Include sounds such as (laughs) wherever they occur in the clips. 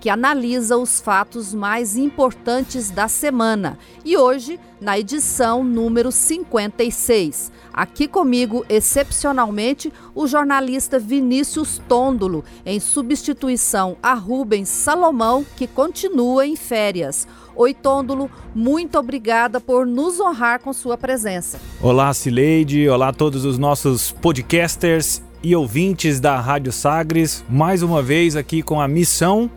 que analisa os fatos mais importantes da semana. E hoje, na edição número 56. Aqui comigo, excepcionalmente, o jornalista Vinícius Tôndolo, em substituição a Rubens Salomão, que continua em férias. Oi, Tôndolo, muito obrigada por nos honrar com sua presença. Olá, Cileide, olá a todos os nossos podcasters e ouvintes da Rádio Sagres, mais uma vez aqui com a missão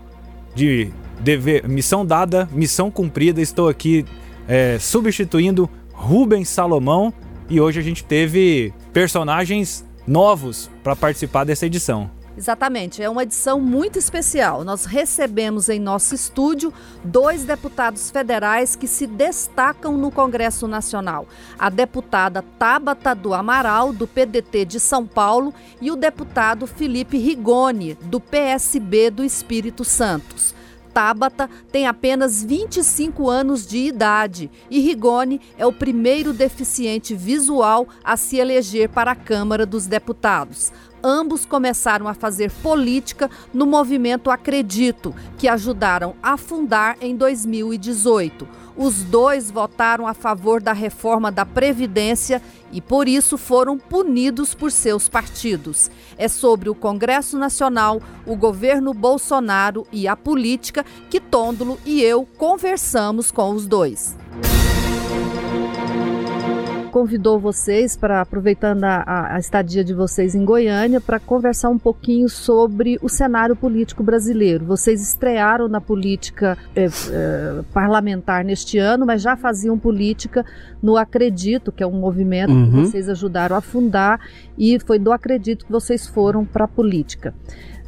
de dever, missão dada, missão cumprida. Estou aqui é, substituindo Rubens Salomão e hoje a gente teve personagens novos para participar dessa edição. Exatamente, é uma edição muito especial. Nós recebemos em nosso estúdio dois deputados federais que se destacam no Congresso Nacional: a deputada Tabata do Amaral, do PDT de São Paulo, e o deputado Felipe Rigoni, do PSB do Espírito Santos. Tabata tem apenas 25 anos de idade e Rigoni é o primeiro deficiente visual a se eleger para a Câmara dos Deputados ambos começaram a fazer política no movimento Acredito, que ajudaram a fundar em 2018. Os dois votaram a favor da reforma da Previdência e, por isso, foram punidos por seus partidos. É sobre o Congresso Nacional, o governo Bolsonaro e a política que Tôndolo e eu conversamos com os dois convidou vocês para aproveitando a, a, estadia de vocês em Goiânia para conversar um pouquinho sobre o cenário político brasileiro. Vocês estrearam na política é, é, parlamentar neste ano, mas já faziam política no Acredito, que é um movimento uhum. que vocês ajudaram a fundar e foi do Acredito que vocês foram para a política.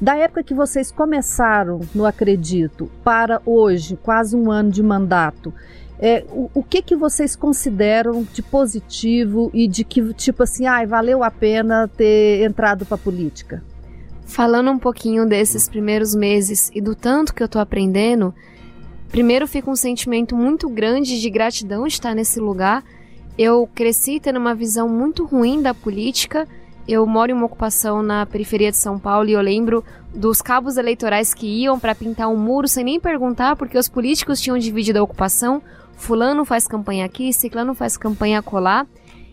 Da época que vocês começaram no Acredito para hoje, quase um ano de mandato, é, o, o, que que vocês consideram de positivo e de que, tipo assim, ai, valeu a pena ter entrado para política? Falando um pouquinho desses primeiros meses e do tanto que eu tô aprendendo, primeiro fica um sentimento muito grande de gratidão estar nesse lugar. Eu cresci tendo uma visão muito ruim da política. Eu moro em uma ocupação na periferia de São Paulo e eu lembro dos cabos eleitorais que iam para pintar um muro sem nem perguntar porque os políticos tinham dividido a ocupação fulano faz campanha aqui, ciclano faz campanha colar.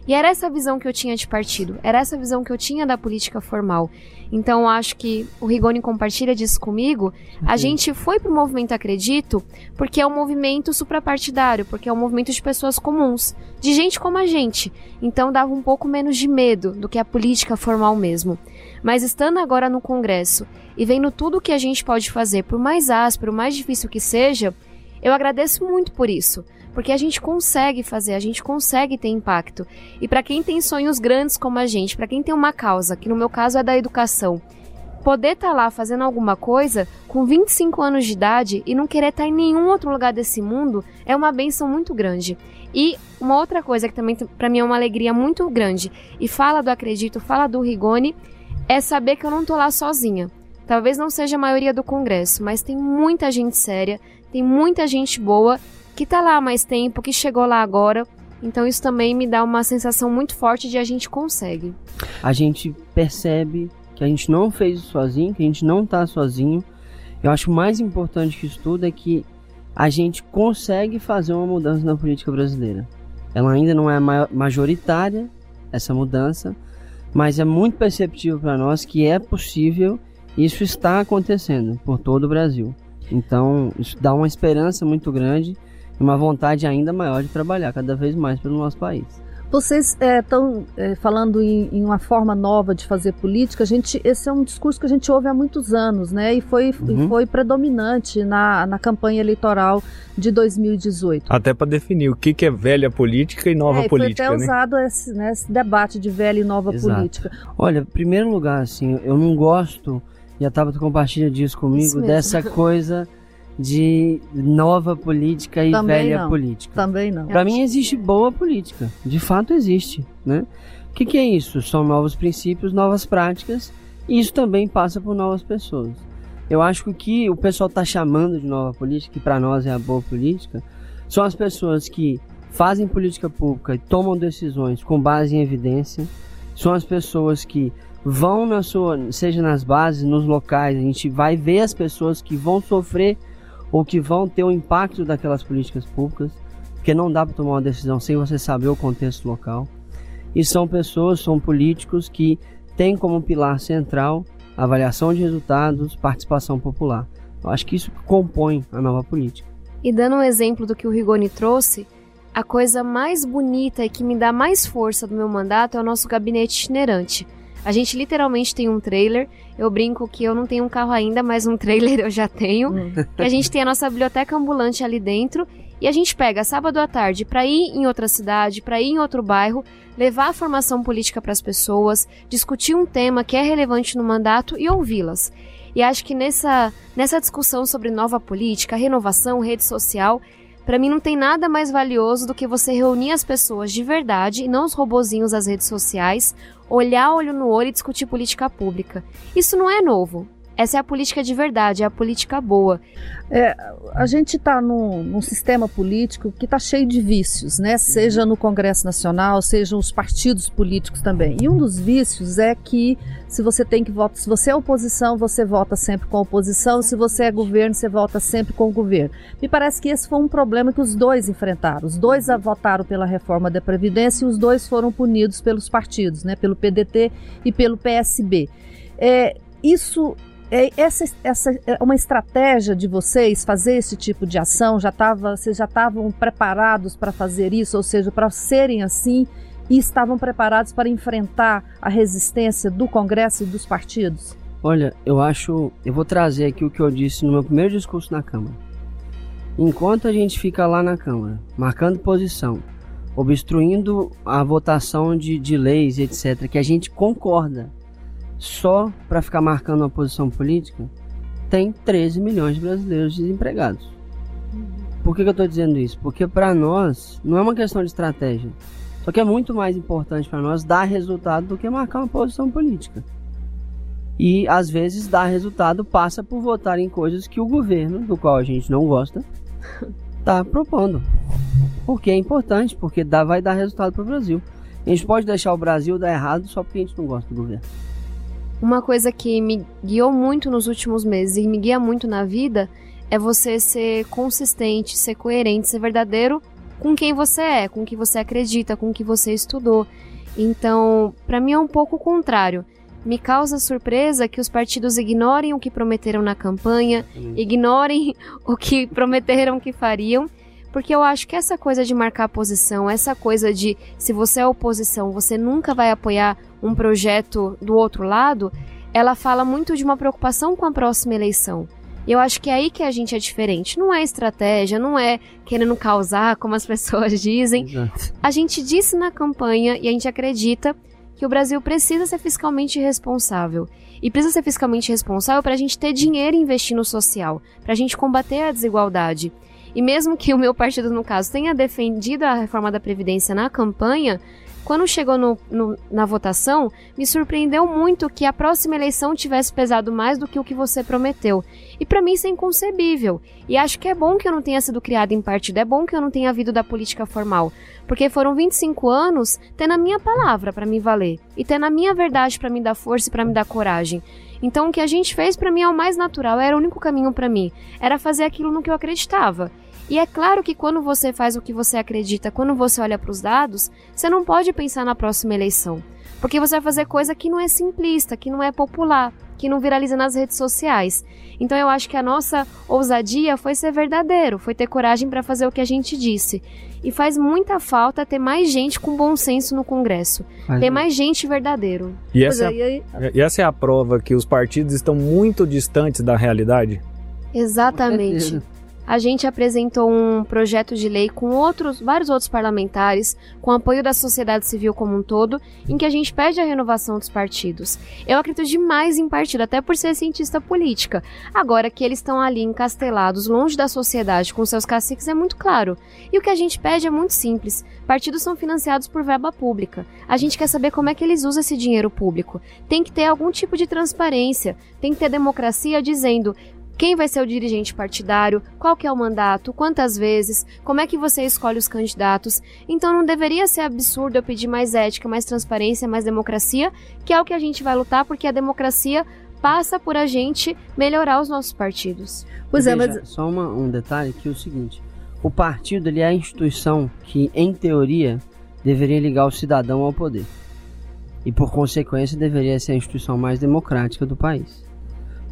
E era essa visão que eu tinha de partido, era essa visão que eu tinha da política formal. Então acho que o Rigoni compartilha disso comigo. A gente foi pro movimento Acredito porque é um movimento suprapartidário, porque é um movimento de pessoas comuns, de gente como a gente. Então dava um pouco menos de medo do que a política formal mesmo. Mas estando agora no Congresso e vendo tudo o que a gente pode fazer, por mais áspero, mais difícil que seja, eu agradeço muito por isso, porque a gente consegue fazer, a gente consegue ter impacto. E para quem tem sonhos grandes como a gente, para quem tem uma causa, que no meu caso é da educação, poder estar tá lá fazendo alguma coisa com 25 anos de idade e não querer estar tá em nenhum outro lugar desse mundo é uma benção muito grande. E uma outra coisa que também para mim é uma alegria muito grande e fala do acredito, fala do Rigoni, é saber que eu não tô lá sozinha. Talvez não seja a maioria do congresso, mas tem muita gente séria, tem muita gente boa que tá lá há mais tempo, que chegou lá agora. Então isso também me dá uma sensação muito forte de a gente consegue. A gente percebe que a gente não fez isso sozinho, que a gente não tá sozinho. Eu acho mais importante que isso tudo é que a gente consegue fazer uma mudança na política brasileira. Ela ainda não é majoritária, essa mudança, mas é muito perceptível para nós que é possível, isso está acontecendo por todo o Brasil. Então, isso dá uma esperança muito grande e uma vontade ainda maior de trabalhar cada vez mais pelo nosso país. Vocês estão é, é, falando em, em, uma forma nova de fazer política. A gente, esse é um discurso que a gente ouve há muitos anos, né? E foi, uhum. e foi predominante na, na campanha eleitoral de 2018. Até para definir o que, que é velha política e nova é, política. Foi até né? usado esse, né, esse debate de velha e nova Exato. política. Olha, em primeiro lugar, assim, eu não gosto e a Tabata compartilha disso comigo, dessa (laughs) coisa de nova política e Também velha não. política. Também não. Para mim existe boa política, de fato existe, né? O que, que é isso? São novos princípios, novas práticas, e isso também passa por novas pessoas. Eu acho que o que o pessoal está chamando de nova política, que para nós é a boa política, são as pessoas que fazem política pública e tomam decisões com base em evidência, são as pessoas que vão na sua, seja nas bases, nos locais, a gente vai ver as pessoas que vão sofrer ou que vão ter o impacto daquelas políticas públicas, porque não dá para tomar uma decisão sem você saber o contexto local. E são pessoas, são políticos que têm como pilar central avaliação de resultados, participação popular. Eu acho que isso compõe a nova política. E dando um exemplo do que o Rigoni trouxe, a coisa mais bonita e que me dá mais força do meu mandato é o nosso gabinete itinerante. A gente literalmente tem um trailer. Eu brinco que eu não tenho um carro ainda, mas um trailer eu já tenho. (laughs) Que a gente tem a nossa biblioteca ambulante ali dentro e a gente pega sábado à tarde para ir em outra cidade, para ir em outro bairro, levar a formação política para as pessoas, discutir um tema que é relevante no mandato e ouvi-las. E acho que nessa, nessa discussão sobre nova política, renovação, rede social, para mim não tem nada mais valioso do que você reunir as pessoas de verdade e não os robozinhos das redes sociais, olhar olho no olho e discutir política pública. Isso não é novo. Essa é a política de verdade, é a política boa. É, a gente está num, num, sistema político que está cheio de vícios, né? Seja no Congresso Nacional, sejam os partidos políticos também. E um dos vícios é que se você tem que votar, se você é oposição, você vota sempre com a oposição, se você é governo, você vota sempre com o governo. Me parece que esse foi um problema que os dois enfrentaram. Os dois votaram pela reforma da Previdência e os dois foram punidos pelos partidos, né? Pelo PDT e pelo PSB. É, isso é, essa, essa é uma estratégia de vocês fazer esse tipo de ação? Já tava, vocês já estavam preparados para fazer isso, ou seja, para serem assim e estavam preparados para enfrentar a resistência do Congresso e dos partidos? Olha, eu acho, eu vou trazer aqui o que eu disse no meu primeiro discurso na Câmara. Enquanto a gente fica lá na Câmara, marcando posição, obstruindo a votação de, de leis, etc., que a gente concorda só para ficar marcando uma posição política, tem 13 milhões de brasileiros desempregados. Por que, que eu estou dizendo isso? Porque para nós não é uma questão de estratégia. Só que é muito mais importante para nós dar resultado do que marcar uma posição política. E às vezes dar resultado passa por votar em coisas que o governo, do qual a gente não gosta, está (laughs) propondo. Porque é importante, porque dá, vai dar resultado para o Brasil. A gente pode deixar o Brasil dar errado só porque a gente não gosta do governo. Uma coisa que me guiou muito nos últimos meses e me guia muito na vida é você ser consistente, ser coerente, ser verdadeiro com quem você é, com o que você acredita, com o que você estudou. Então, para mim é um pouco o contrário. Me causa surpresa que os partidos ignorem o que prometeram na campanha, ignorem (laughs) o que prometeram que fariam, porque eu acho que essa coisa de marcar posição, essa coisa de se você é oposição, você nunca vai apoiar um projeto do outro lado, ela fala muito de uma preocupação com a próxima eleição. E eu acho que é aí que a gente é diferente. Não é estratégia, não é querendo causar, como as (laughs) pessoas dizem. Exato. A gente disse na campanha e a gente acredita que o Brasil precisa ser fiscalmente responsável. E precisa ser fiscalmente responsável para a gente ter dinheiro e investir no social, para a gente combater a desigualdade. E mesmo que o meu partido, no caso, tenha defendido a reforma da Previdência na campanha, quando chegou no, no, na votação, me surpreendeu muito que a próxima eleição tivesse pesado mais do que o que você prometeu. E para mim isso é inconcebível. E acho que é bom que eu não tenha sido criado em partido, é bom que eu não tenha vindo da política formal. Porque foram 25 anos tendo a minha palavra para me valer. E tendo a minha verdade para me dar força e para me dar coragem. Então o que a gente fez para mim é o mais natural, era o único caminho para mim. Era fazer aquilo no que eu acreditava. E é claro que quando você faz o que você acredita, quando você olha para os dados, você não pode pensar na próxima eleição. Porque você vai fazer coisa que não é simplista, que não é popular, que não viraliza nas redes sociais. Então eu acho que a nossa ousadia foi ser verdadeiro, foi ter coragem para fazer o que a gente disse. E faz muita falta ter mais gente com bom senso no Congresso. Ter mais gente verdadeiro. E essa, é, e é, e essa é a prova que os partidos estão muito distantes da realidade? Exatamente. A gente apresentou um projeto de lei com outros, vários outros parlamentares, com apoio da sociedade civil como um todo, em que a gente pede a renovação dos partidos. Eu acredito demais em partido, até por ser cientista política. Agora que eles estão ali encastelados, longe da sociedade, com seus caciques, é muito claro. E o que a gente pede é muito simples. Partidos são financiados por verba pública. A gente quer saber como é que eles usam esse dinheiro público. Tem que ter algum tipo de transparência, tem que ter democracia dizendo quem vai ser o dirigente partidário, qual que é o mandato, quantas vezes, como é que você escolhe os candidatos. Então não deveria ser absurdo eu pedir mais ética, mais transparência, mais democracia, que é o que a gente vai lutar, porque a democracia passa por a gente melhorar os nossos partidos. Pois é, mas só uma, um detalhe que é o seguinte: o partido ele é a instituição que, em teoria, deveria ligar o cidadão ao poder. E por consequência deveria ser a instituição mais democrática do país.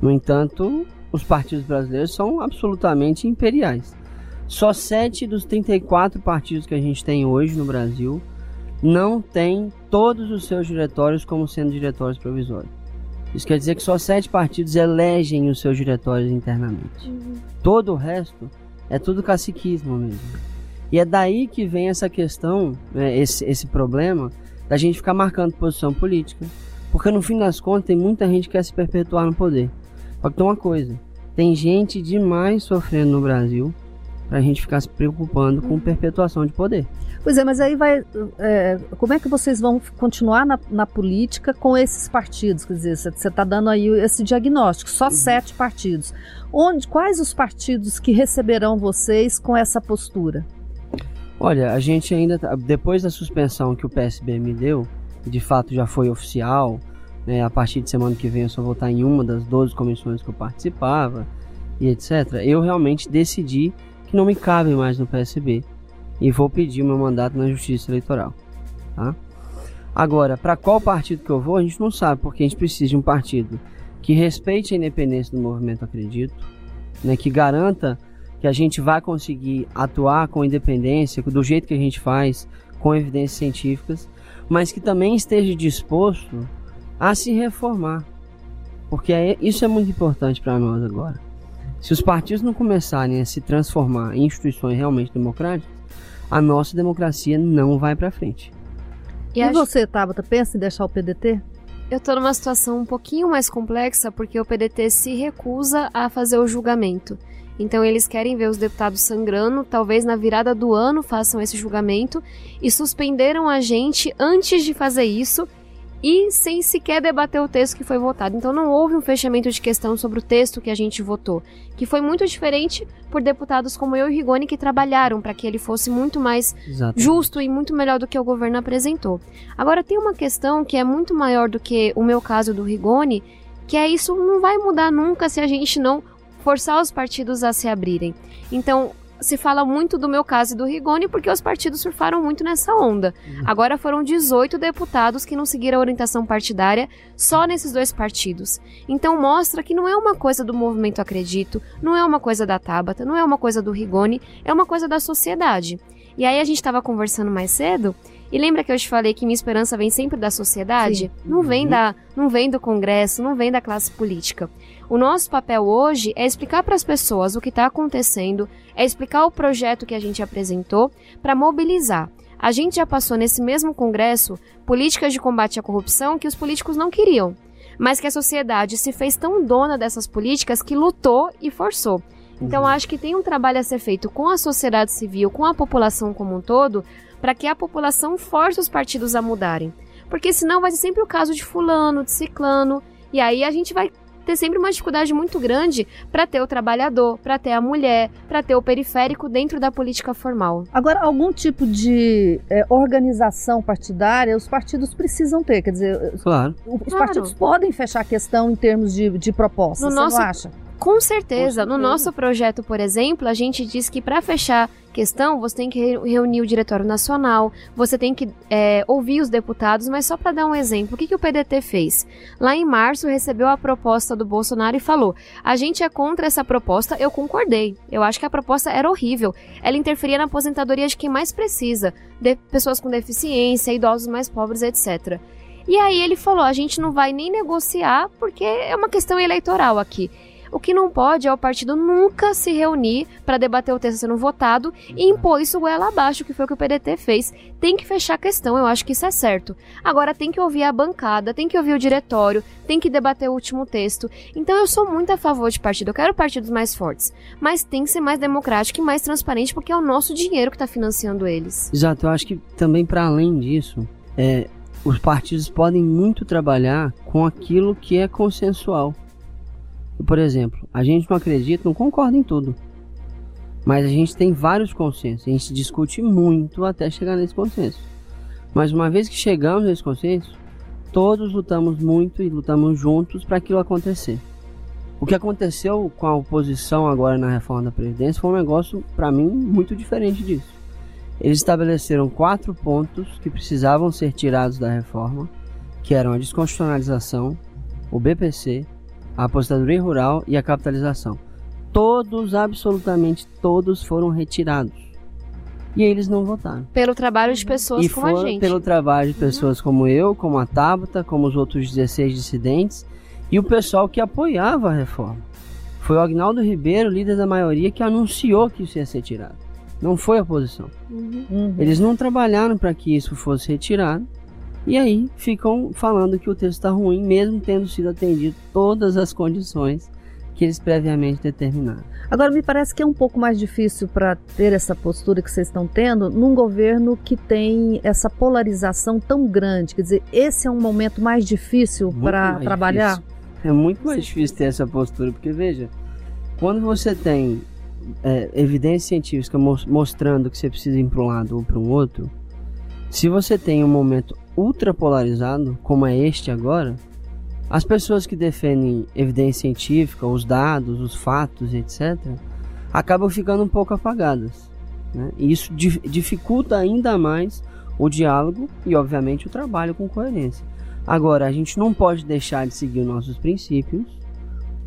No entanto, os partidos brasileiros são absolutamente imperiais. Só sete dos 34 partidos que a gente tem hoje no Brasil não têm todos os seus diretórios como sendo diretórios provisórios. Isso quer dizer que só sete partidos elegem os seus diretórios internamente. Uhum. Todo o resto é tudo caciquismo mesmo. E é daí que vem essa questão, né, esse, esse problema da gente ficar marcando posição política. Porque no fim das contas tem muita gente que quer se perpetuar no poder. Só que tem uma coisa: tem gente demais sofrendo no Brasil pra gente ficar se preocupando com perpetuação de poder. Pois é, mas aí vai. É, como é que vocês vão continuar na, na, política com esses partidos? Quer dizer, você está dando aí esse diagnóstico, só uhum. sete partidos. Onde, quais os partidos que receberão vocês com essa postura? Olha, a gente ainda. Tá, depois da suspensão que o PSB me deu, de fato já foi oficial, né, a partir de semana que vem eu só vou estar em uma das 12 comissões que eu participava e etc. Eu realmente decidi que não me cabe mais no PSB e vou pedir meu mandato na Justiça Eleitoral. Tá? Agora, para qual partido que eu vou, a gente não sabe, porque a gente precisa de um partido que respeite a independência do movimento Acredito, né, que garanta que a gente vai conseguir atuar com independência, do jeito que a gente faz, com evidências científicas, mas que também esteja disposto a se reformar. Porque é, isso é muito importante para nós agora. Se os partidos não começarem a se transformar em instituições realmente democráticas, a nossa democracia não vai para frente. E, e você, Tabata, pensa em deixar o PDT? Eu estou numa situação um pouquinho mais complexa porque o PDT se recusa a fazer o julgamento. Então eles querem ver os deputados sangrando, talvez na virada do ano façam esse julgamento e suspenderam a gente antes de fazer isso e sem sequer debater o texto que foi votado. Então não houve um fechamento de questão sobre o texto que a gente votou, que foi muito diferente por deputados como eu e Rigoni que trabalharam para que ele fosse muito mais justo e muito melhor do que o governo apresentou. Agora tem uma questão que é muito maior do que o meu caso do Rigoni, que é isso não vai mudar nunca se a gente não forçar os partidos a se abrirem. Então, se fala muito do meu caso e do Rigoni porque os partidos surfaram muito nessa onda. Uhum. Agora foram 18 deputados que não seguiram a orientação partidária só nesses dois partidos. Então mostra que não é uma coisa do movimento Acredito, não é uma coisa da Tabata, não é uma coisa do Rigoni, é uma coisa da sociedade. E aí a gente estava conversando mais cedo e lembra que eu te falei que minha esperança vem sempre da sociedade? Sim. Não vem uhum. da, não vem do Congresso, não vem da classe política. O nosso papel hoje é explicar para as pessoas o que está acontecendo, é explicar o projeto que a gente apresentou para mobilizar. A gente já passou nesse mesmo congresso políticas de combate à corrupção que os políticos não queriam, mas que a sociedade se fez tão dona dessas políticas que lutou e forçou. Então, uhum. acho que tem um trabalho a ser feito com a sociedade civil, com a população como um todo, para que a população force os partidos a mudarem. Porque senão vai ser sempre o caso de fulano, de ciclano, e aí a gente vai ter sempre uma dificuldade muito grande para ter o trabalhador, para ter a mulher, para ter o periférico dentro da política formal. Agora, algum tipo de é, organização partidária os partidos precisam ter, quer dizer, claro. os claro. partidos podem fechar a questão em termos de, de propostas, no você nosso, não acha? Com certeza. No nosso projeto, por exemplo, a gente diz que para fechar questão, você tem que reunir o Diretório Nacional, você tem que é, ouvir os deputados, mas só para dar um exemplo, o que, que o PDT fez? Lá em março, recebeu a proposta do Bolsonaro e falou: a gente é contra essa proposta, eu concordei. Eu acho que a proposta era horrível. Ela interferia na aposentadoria de quem mais precisa, de pessoas com deficiência, idosos mais pobres, etc. E aí ele falou: a gente não vai nem negociar porque é uma questão eleitoral aqui. O que não pode é o partido nunca se reunir para debater o texto sendo votado e impor isso goela abaixo, que foi o que o PDT fez. Tem que fechar a questão, eu acho que isso é certo. Agora tem que ouvir a bancada, tem que ouvir o diretório, tem que debater o último texto. Então eu sou muito a favor de partido, eu quero partidos mais fortes, mas tem que ser mais democrático e mais transparente porque é o nosso dinheiro que está financiando eles. Exato, eu acho que também para além disso, é, os partidos podem muito trabalhar com aquilo que é consensual. Por exemplo, a gente não acredita, não concorda em tudo. Mas a gente tem vários consensos. A gente discute muito até chegar nesse consenso. Mas uma vez que chegamos nesse consenso, todos lutamos muito e lutamos juntos para aquilo acontecer. O que aconteceu com a oposição agora na reforma da Previdência foi um negócio, para mim, muito diferente disso. Eles estabeleceram quatro pontos que precisavam ser tirados da reforma, que eram a desconstitucionalização, o BPC, a aposentadoria rural e a capitalização. Todos, absolutamente todos, foram retirados. E eles não votaram. Pelo trabalho de pessoas e como a gente. pelo trabalho de pessoas uhum. como eu, como a Tabata, como os outros 16 dissidentes e o pessoal que apoiava a reforma. Foi o Agnaldo Ribeiro, líder da maioria, que anunciou que isso ia ser tirado. Não foi a oposição. Uhum. uhum. Eles não trabalharam para que isso fosse retirado. E aí ficam falando que o texto está ruim, mesmo tendo sido atendido todas as condições que eles previamente determinaram. Agora, me parece que é um pouco mais difícil para ter essa postura que vocês estão tendo num governo que tem essa polarização tão grande. Quer dizer, esse é um momento mais difícil para trabalhar? Difícil. É muito mais difícil ter essa postura, porque veja, quando você tem é, evidência científica mostrando que você precisa ir para um lado ou para um outro, se você tem um momento ultra polarizado, como é este agora, as pessoas que defendem evidência científica, os dados, os fatos, etc., acabam ficando um pouco apagadas. Né? E isso dificulta ainda mais o diálogo e, obviamente, o trabalho com coerência. Agora, a gente não pode deixar de seguir os nossos princípios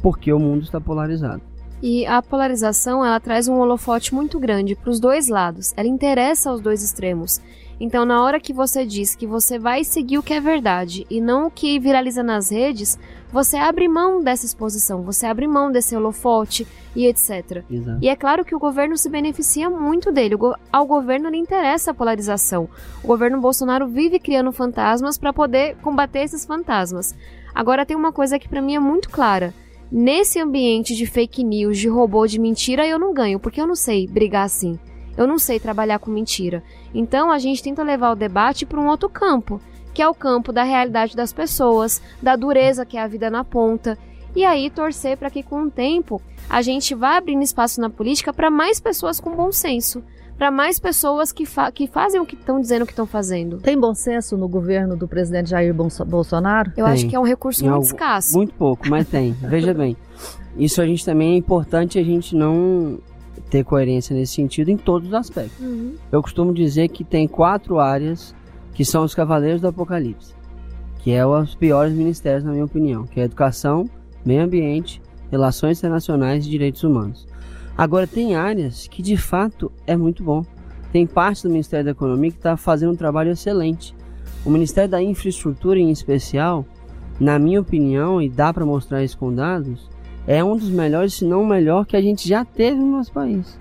porque o mundo está polarizado. E a polarização ela traz um holofote muito grande para os dois lados. Ela interessa aos dois extremos. Então, na hora que você diz que você vai seguir o que é verdade e não o que viraliza nas redes, você abre mão dessa exposição, você abre mão desse holofote e etc. Exato. E é claro que o governo se beneficia muito dele. Ao governo lhe interessa a polarização. O governo Bolsonaro vive criando fantasmas para poder combater esses fantasmas. Agora tem uma coisa que para mim é muito clara. Nesse ambiente de fake news, de robô, de mentira, eu não ganho, porque eu não sei brigar assim. Eu não sei trabalhar com mentira. Então a gente tenta levar o debate para um outro campo, que é o campo da realidade das pessoas, da dureza que é a vida na ponta. E aí torcer para que com o tempo a gente vá abrindo espaço na política para mais pessoas com bom senso para mais pessoas que, fa que fazem o que estão dizendo que estão fazendo. Tem bom senso no governo do presidente Jair Bolsonaro? Eu tem. acho que é um recurso em muito escasso. Muito pouco, mas tem. (laughs) Veja bem, isso a gente também é importante a gente não ter coerência nesse sentido em todos os aspectos. Uhum. Eu costumo dizer que tem quatro áreas que são os cavaleiros do apocalipse, que é os piores ministérios na minha opinião, que é educação, meio ambiente, relações internacionais e direitos humanos. Agora, tem áreas que de fato é muito bom. Tem parte do Ministério da Economia que está fazendo um trabalho excelente. O Ministério da Infraestrutura, em especial, na minha opinião, e dá para mostrar isso com dados, é um dos melhores, se não o melhor, que a gente já teve no nosso país.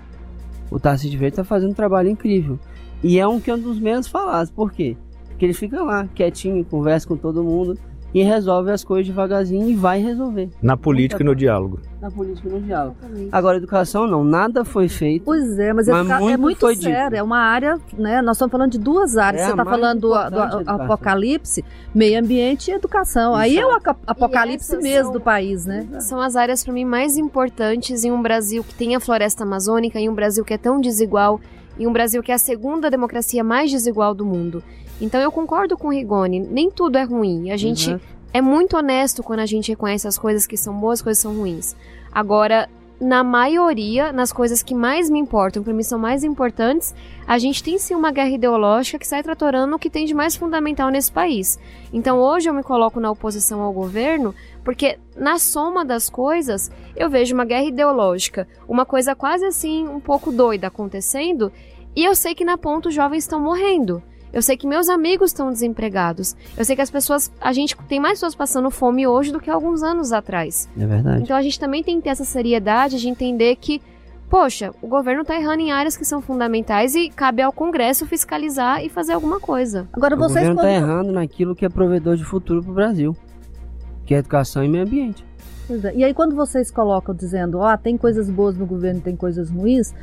O Tarcísio Verde está fazendo um trabalho incrível. E é um que é um dos menos falados. Por quê? Porque ele fica lá, quietinho, conversa com todo mundo e resolve as coisas devagarzinho e vai resolver. Na política e no diálogo. Na política e no diálogo. Exatamente. Agora, educação não, nada foi feito. Pois é, mas, mas muito é muito sério, dito. é uma área, né? Nós estamos falando de duas áreas. É Você está falando do, do apocalipse, meio ambiente e educação. Exato. Aí é o apocalipse mesmo são, do país, né? São as áreas para mim mais importantes em um Brasil que tem a floresta amazônica, em um Brasil que é tão desigual, em um Brasil que é a segunda democracia mais desigual do mundo. Então eu concordo com o Rigoni, nem tudo é ruim. A gente uhum. é muito honesto quando a gente reconhece as coisas que são boas, as coisas que são ruins. Agora, na maioria, nas coisas que mais me importam, para mim são mais importantes, a gente tem sim uma guerra ideológica que sai tratorando o que tem de mais fundamental nesse país. Então hoje eu me coloco na oposição ao governo, porque na soma das coisas eu vejo uma guerra ideológica, uma coisa quase assim um pouco doida acontecendo, e eu sei que na ponta os jovens estão morrendo. Eu sei que meus amigos estão desempregados. Eu sei que as pessoas. A gente tem mais pessoas passando fome hoje do que alguns anos atrás. É verdade. Então a gente também tem que ter essa seriedade de entender que, poxa, o governo está errando em áreas que são fundamentais e cabe ao Congresso fiscalizar e fazer alguma coisa. Agora o vocês governo está errando naquilo que é provedor de futuro para o Brasil, que é educação e meio ambiente. É. E aí quando vocês colocam dizendo, ó, tem coisas boas no governo, tem coisas ruins,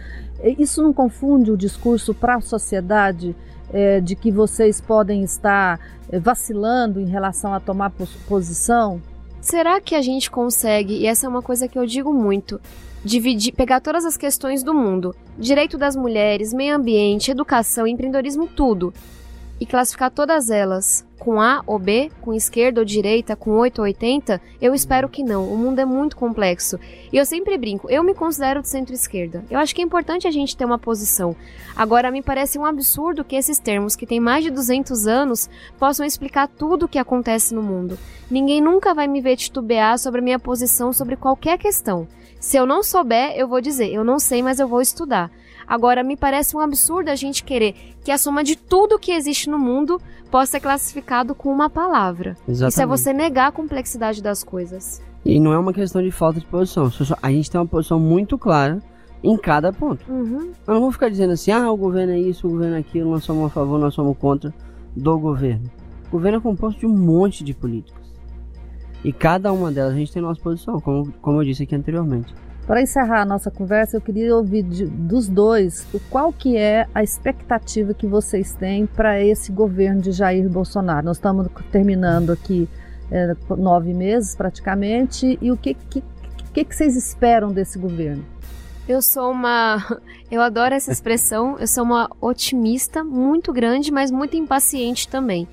eh, isso não confunde o discurso para a sociedade eh, de que vocês podem estar eh, vacilando em relação a tomar pos- posição? Será que a gente consegue, e essa é uma coisa que eu digo muito, dividir, pegar todas as questões do mundo, direito das mulheres, meio ambiente, educação, empreendedorismo, tudo, e classificar todas elas com A ou B, com esquerda ou direita, com 8 ou 80? Eu espero que não. O mundo é muito complexo. E eu sempre brinco, eu me considero de centro-esquerda. Eu acho que é importante a gente ter uma posição. Agora, me parece um absurdo que esses termos, que têm mais de 200 anos, possam explicar tudo o que acontece no mundo. Ninguém nunca vai me ver titubear sobre a minha posição sobre qualquer questão. Se eu não souber, eu vou dizer, eu não sei, mas eu vou estudar. Agora, me parece um absurdo a gente querer que a soma de tudo que existe no mundo possa ser classificado com uma palavra. Isso é Exatamente. você negar a complexidade das coisas. E não é uma questão de falta de posição. A gente tem uma posição muito clara em cada ponto. Uhum. Eu não vou ficar dizendo assim, ah, o governo é isso, o governo é aquilo, nós somos a favor, nós somos contra do governo. O governo é composto de um monte de políticas. E cada uma delas a gente tem nossa posição, como, como eu disse aqui anteriormente. Para encerrar a nossa conversa, eu queria ouvir de- dos dois o qual que é a expectativa que vocês têm para esse governo de Jair Bolsonaro. Nós estamos terminando aqui é, nove meses praticamente e o que, que, que, que vocês esperam desse governo? Eu sou uma. (laughs) Eu adoro essa expressão. Eu sou uma otimista muito grande, mas muito impaciente também.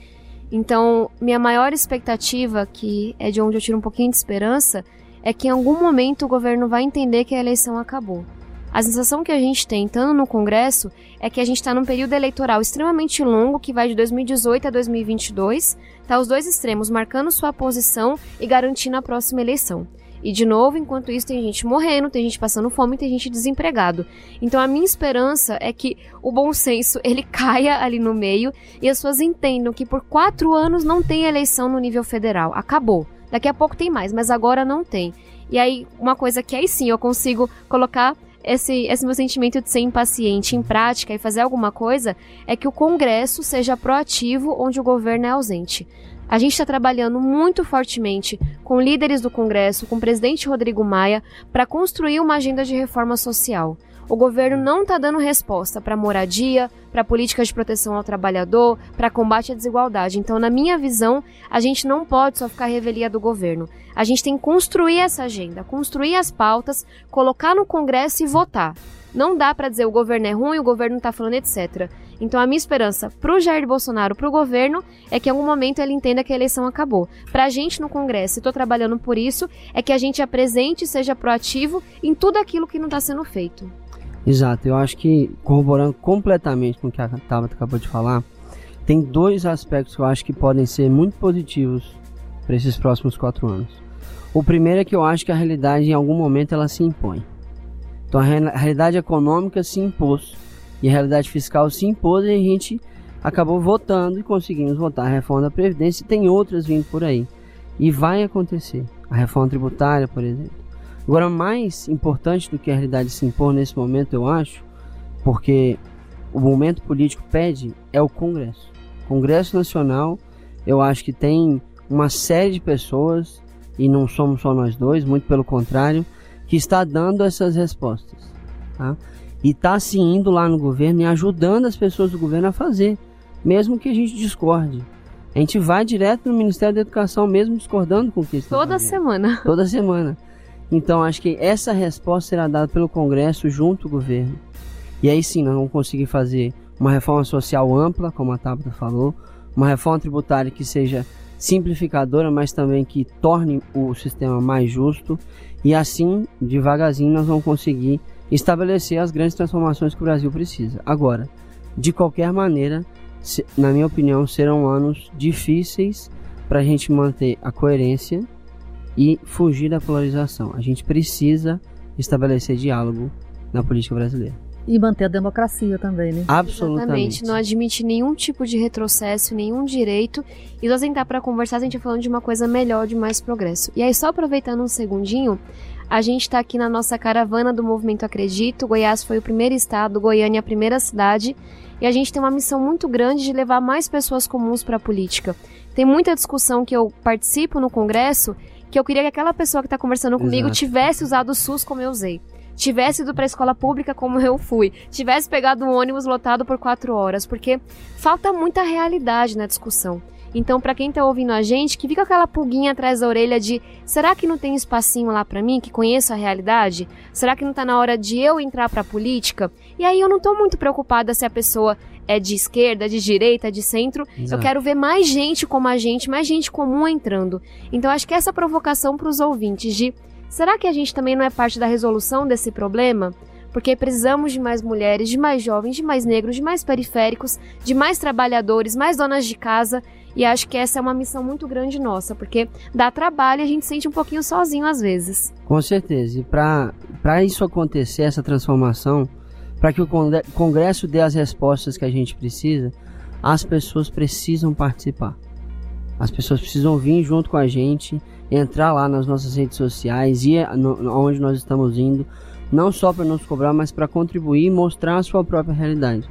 Então, minha maior expectativa, que é de onde eu tiro um pouquinho de esperança, é que em algum momento o governo vai entender que a eleição acabou. A sensação que a gente tem, estando no Congresso, é que a gente está num período eleitoral extremamente longo, que vai de 2018 a 2022, tá os dois extremos marcando sua posição e garantindo a próxima eleição. E de novo, enquanto isso, tem gente morrendo, tem gente passando fome, tem gente desempregado. Então a minha esperança é que o bom senso ele (laughs) caia ali no meio e as pessoas entendam que por quatro anos não tem eleição no nível federal. Acabou. Daqui a pouco tem mais, mas agora não tem. E aí, uma coisa que aí sim eu consigo colocar esse, esse meu sentimento de ser impaciente em prática e fazer alguma coisa é que o Congresso seja proativo onde o governo é ausente. A gente está trabalhando muito fortemente com líderes do Congresso, com o presidente Rodrigo Maia, para construir uma agenda de reforma social. O governo não está dando resposta para moradia, para políticas de proteção ao trabalhador, para combate à desigualdade. Então, na minha visão, a gente não pode só ficar revelia do governo. A gente tem que construir essa agenda, construir as pautas, colocar no Congresso e votar. Não dá para dizer o governo é ruim, o governo está falando, etc. Então, a minha esperança para o Jair Bolsonaro, para o governo, é que em algum momento ele entenda que a eleição acabou. Para a gente no Congresso, e estou trabalhando por isso, é que a gente apresente seja proativo em tudo aquilo que não está sendo feito. Exato, eu acho que corroborando completamente com o que a Tabata acabou de falar, tem dois aspectos que eu acho que podem ser muito positivos para esses próximos quatro anos. O primeiro é que eu acho que a realidade em algum momento ela se impõe. Então a, real- a realidade econômica se impôs e a realidade fiscal se impôs e a gente acabou votando e conseguimos votar a reforma da Previdência e tem outras vindo por aí. E vai acontecer. A reforma tributária, por exemplo. Agora, mais importante do que a realidade se impor nesse momento, eu acho, porque o momento político pede, é o Congresso. O Congresso Nacional, eu acho que tem uma série de pessoas, e não somos só nós dois, muito pelo contrário, que está dando essas respostas. Tá? E está se indo lá no governo e ajudando as pessoas do governo a fazer, mesmo que a gente discorde. A gente vai direto no Ministério da Educação, mesmo discordando com o que estão Toda fazendo semana. toda semana. Então acho que essa resposta será dada pelo Congresso junto ao governo. E aí sim nós vamos conseguir fazer uma reforma social ampla, como a Tabata falou, uma reforma tributária que seja simplificadora, mas também que torne o sistema mais justo. E assim, devagarzinho, nós vamos conseguir estabelecer as grandes transformações que o Brasil precisa. Agora, de qualquer maneira, na minha opinião, serão anos difíceis para a gente manter a coerência e fugir da polarização. A gente precisa estabelecer diálogo na política brasileira. E manter a democracia também, né? Absolutamente. Exatamente. Não admite nenhum tipo de retrocesso, nenhum direito. E nós sentar para conversar, a gente tá falando de uma coisa melhor, de mais progresso. E aí, só aproveitando um segundinho, a gente está aqui na nossa caravana do Movimento Acredito. Goiás foi o primeiro estado, Goiânia a primeira cidade. E a gente tem uma missão muito grande de levar mais pessoas comuns para a política. Tem muita discussão que eu participo no Congresso que eu queria que aquela pessoa que está conversando comigo Exato. tivesse usado o SUS como eu usei. Tivesse ido para a escola pública como eu fui. Tivesse pegado um ônibus lotado por quatro horas. Porque falta muita realidade na discussão. Então, para quem tá ouvindo a gente, que fica aquela pulguinha atrás da orelha de será que não tem espacinho lá para mim que conheço a realidade? Será que não tá na hora de eu entrar pra política? E aí eu não tô muito preocupada se a pessoa é de esquerda, de direita, de centro. Eu Exato. quero ver mais gente como a gente, mais gente comum entrando. Então, acho que essa provocação para os ouvintes de será que a gente também não é parte da resolução desse problema? Porque precisamos de mais mulheres, de mais jovens, de mais negros, de mais periféricos, de mais trabalhadores, mais donas de casa. E acho que essa é uma missão muito grande nossa, porque dá trabalho e a gente se sente um pouquinho sozinho às vezes. Com certeza. E para isso acontecer, essa transformação, para que o Congre- Congresso dê as respostas que a gente precisa, as pessoas precisam participar. As pessoas precisam vir junto com a gente, entrar lá nas nossas redes sociais, ir no, onde nós estamos indo, não só para nos cobrar, mas para contribuir e mostrar a sua própria realidade.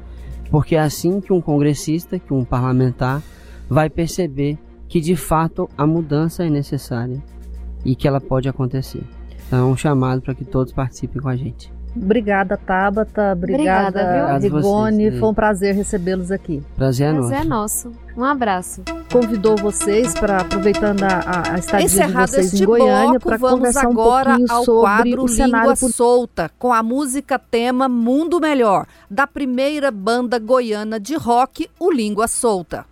Porque é assim que um congressista, que um parlamentar, vai perceber que de fato a mudança é necessária e que ela pode acontecer. Então é um chamado para que todos participem com a gente. Obrigada, Tabata. Obrigada, Rigoni. vocês, né? Foi um prazer recebê-los aqui. Prazer é nosso. é nosso. Um abraço. Convidou vocês para aproveitando a, a, estadia de Encerrado vocês este em Goiânia bloco, para vamos conversar um agora pouquinho ao sobre quadro o cenário Língua político. Solta, com a música tema Mundo Melhor, da primeira banda goiana de rock, o Língua Solta.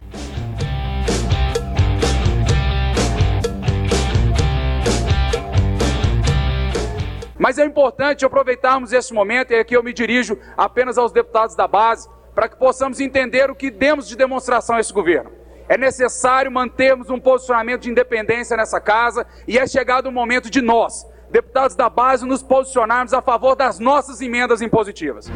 Mas é importante aproveitarmos esse momento, e aqui eu me dirijo apenas aos deputados da base, para que possamos entender o que demos de demonstração a esse governo. É necessário mantermos um posicionamento de independência nessa casa e é chegado o momento de nós, deputados da base, nos posicionarmos a favor das nossas emendas impositivas.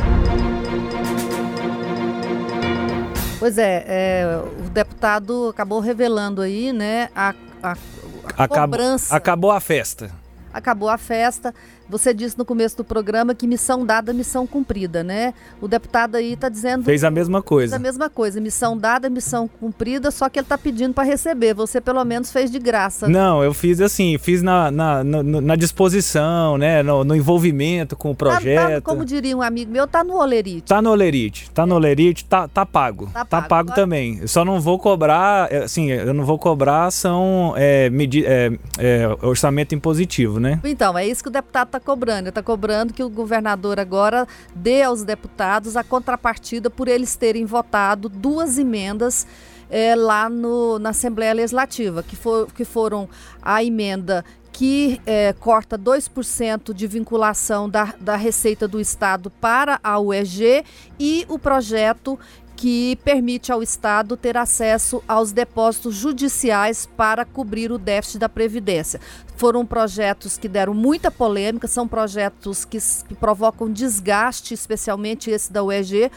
Pois é, é, o deputado acabou revelando aí, né, a, a, a Acab- cobrança. Acabou a festa. Acabou a festa. Você disse no começo do programa que missão dada, missão cumprida, né? O deputado aí está dizendo Fez a mesma fez coisa. a mesma coisa, missão dada, missão cumprida, só que ele está pedindo para receber. Você pelo menos fez de graça. Não, eu fiz assim, fiz na, na, na, na disposição, né? No, no envolvimento com o Tá- tá- projeto. como diria um amigo meu, tá no olerite. Tá no Olerite, tá no Olerite, tá, tá pago. Tá Tá pago. pago, Agora- também. Eu só não vou cobrar, é, assim, eu não vou cobrar são é, é, é, orçamento impositivo, né? Então, é isso que o deputado está cobrando. Ele está cobrando que o governador agora dê aos deputados a contrapartida por eles terem votado duas emendas eh, lá no, na Assembleia Legislativa, que, for, que foram a emenda que eh, corta 2% de vinculação da, da receita do Estado para a UEG e o projeto que permite ao Estado ter acesso aos depósitos judiciais para cobrir o déficit da Previdência. Foram projetos que deram muita polêmica, são projetos que, que provocam desgaste, especialmente esse da UEG.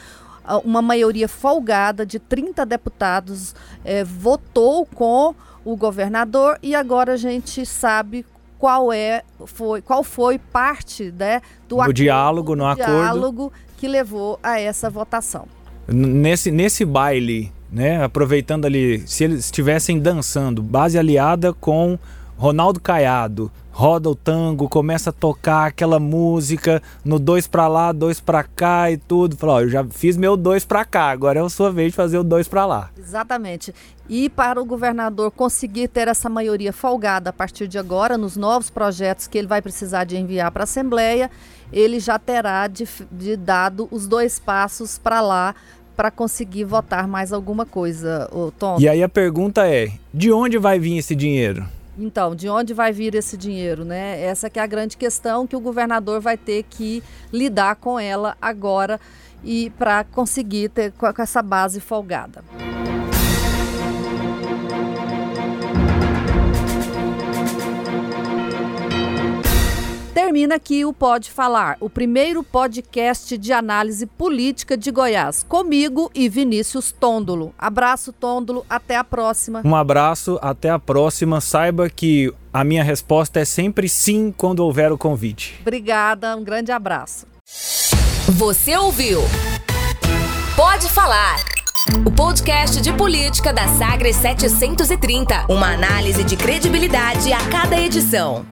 Ah, Uma maioria folgada de 30 deputados eh, votou com o governador e agora a gente sabe qual é foi qual foi parte né, do, Do diálogo, no do acordo. diálogo que levou a essa votação. Nesse, nesse baile, né? Aproveitando ali, se eles estivessem dançando, base aliada com Ronaldo Caiado, roda o tango, começa a tocar aquela música no dois pra lá, dois pra cá e tudo. Falou, ó, eu já fiz meu dois pra cá, agora é a sua vez de fazer o dois pra lá. Exatamente. E para o governador conseguir ter essa maioria folgada a partir de agora, nos novos projetos que ele vai precisar de enviar para a Assembleia, ele já terá de, de dado os dois passos para lá para conseguir votar mais alguma coisa, Tom. E aí a pergunta é: de onde vai vir esse dinheiro? Então, de onde vai vir esse dinheiro, né? Essa que é a grande questão que o governador vai ter que lidar com ela agora e para conseguir ter com essa base folgada. Termina aqui o Pode Falar, o primeiro podcast de análise política de Goiás, comigo e Vinícius Tôndolo. Abraço, Tôndolo, até a próxima. Um abraço, até a próxima. Saiba que a minha resposta é sempre sim quando houver o convite. Obrigada, um grande abraço. Você ouviu? Pode Falar. O podcast de política da Sagres 730. Uma análise de credibilidade a cada edição.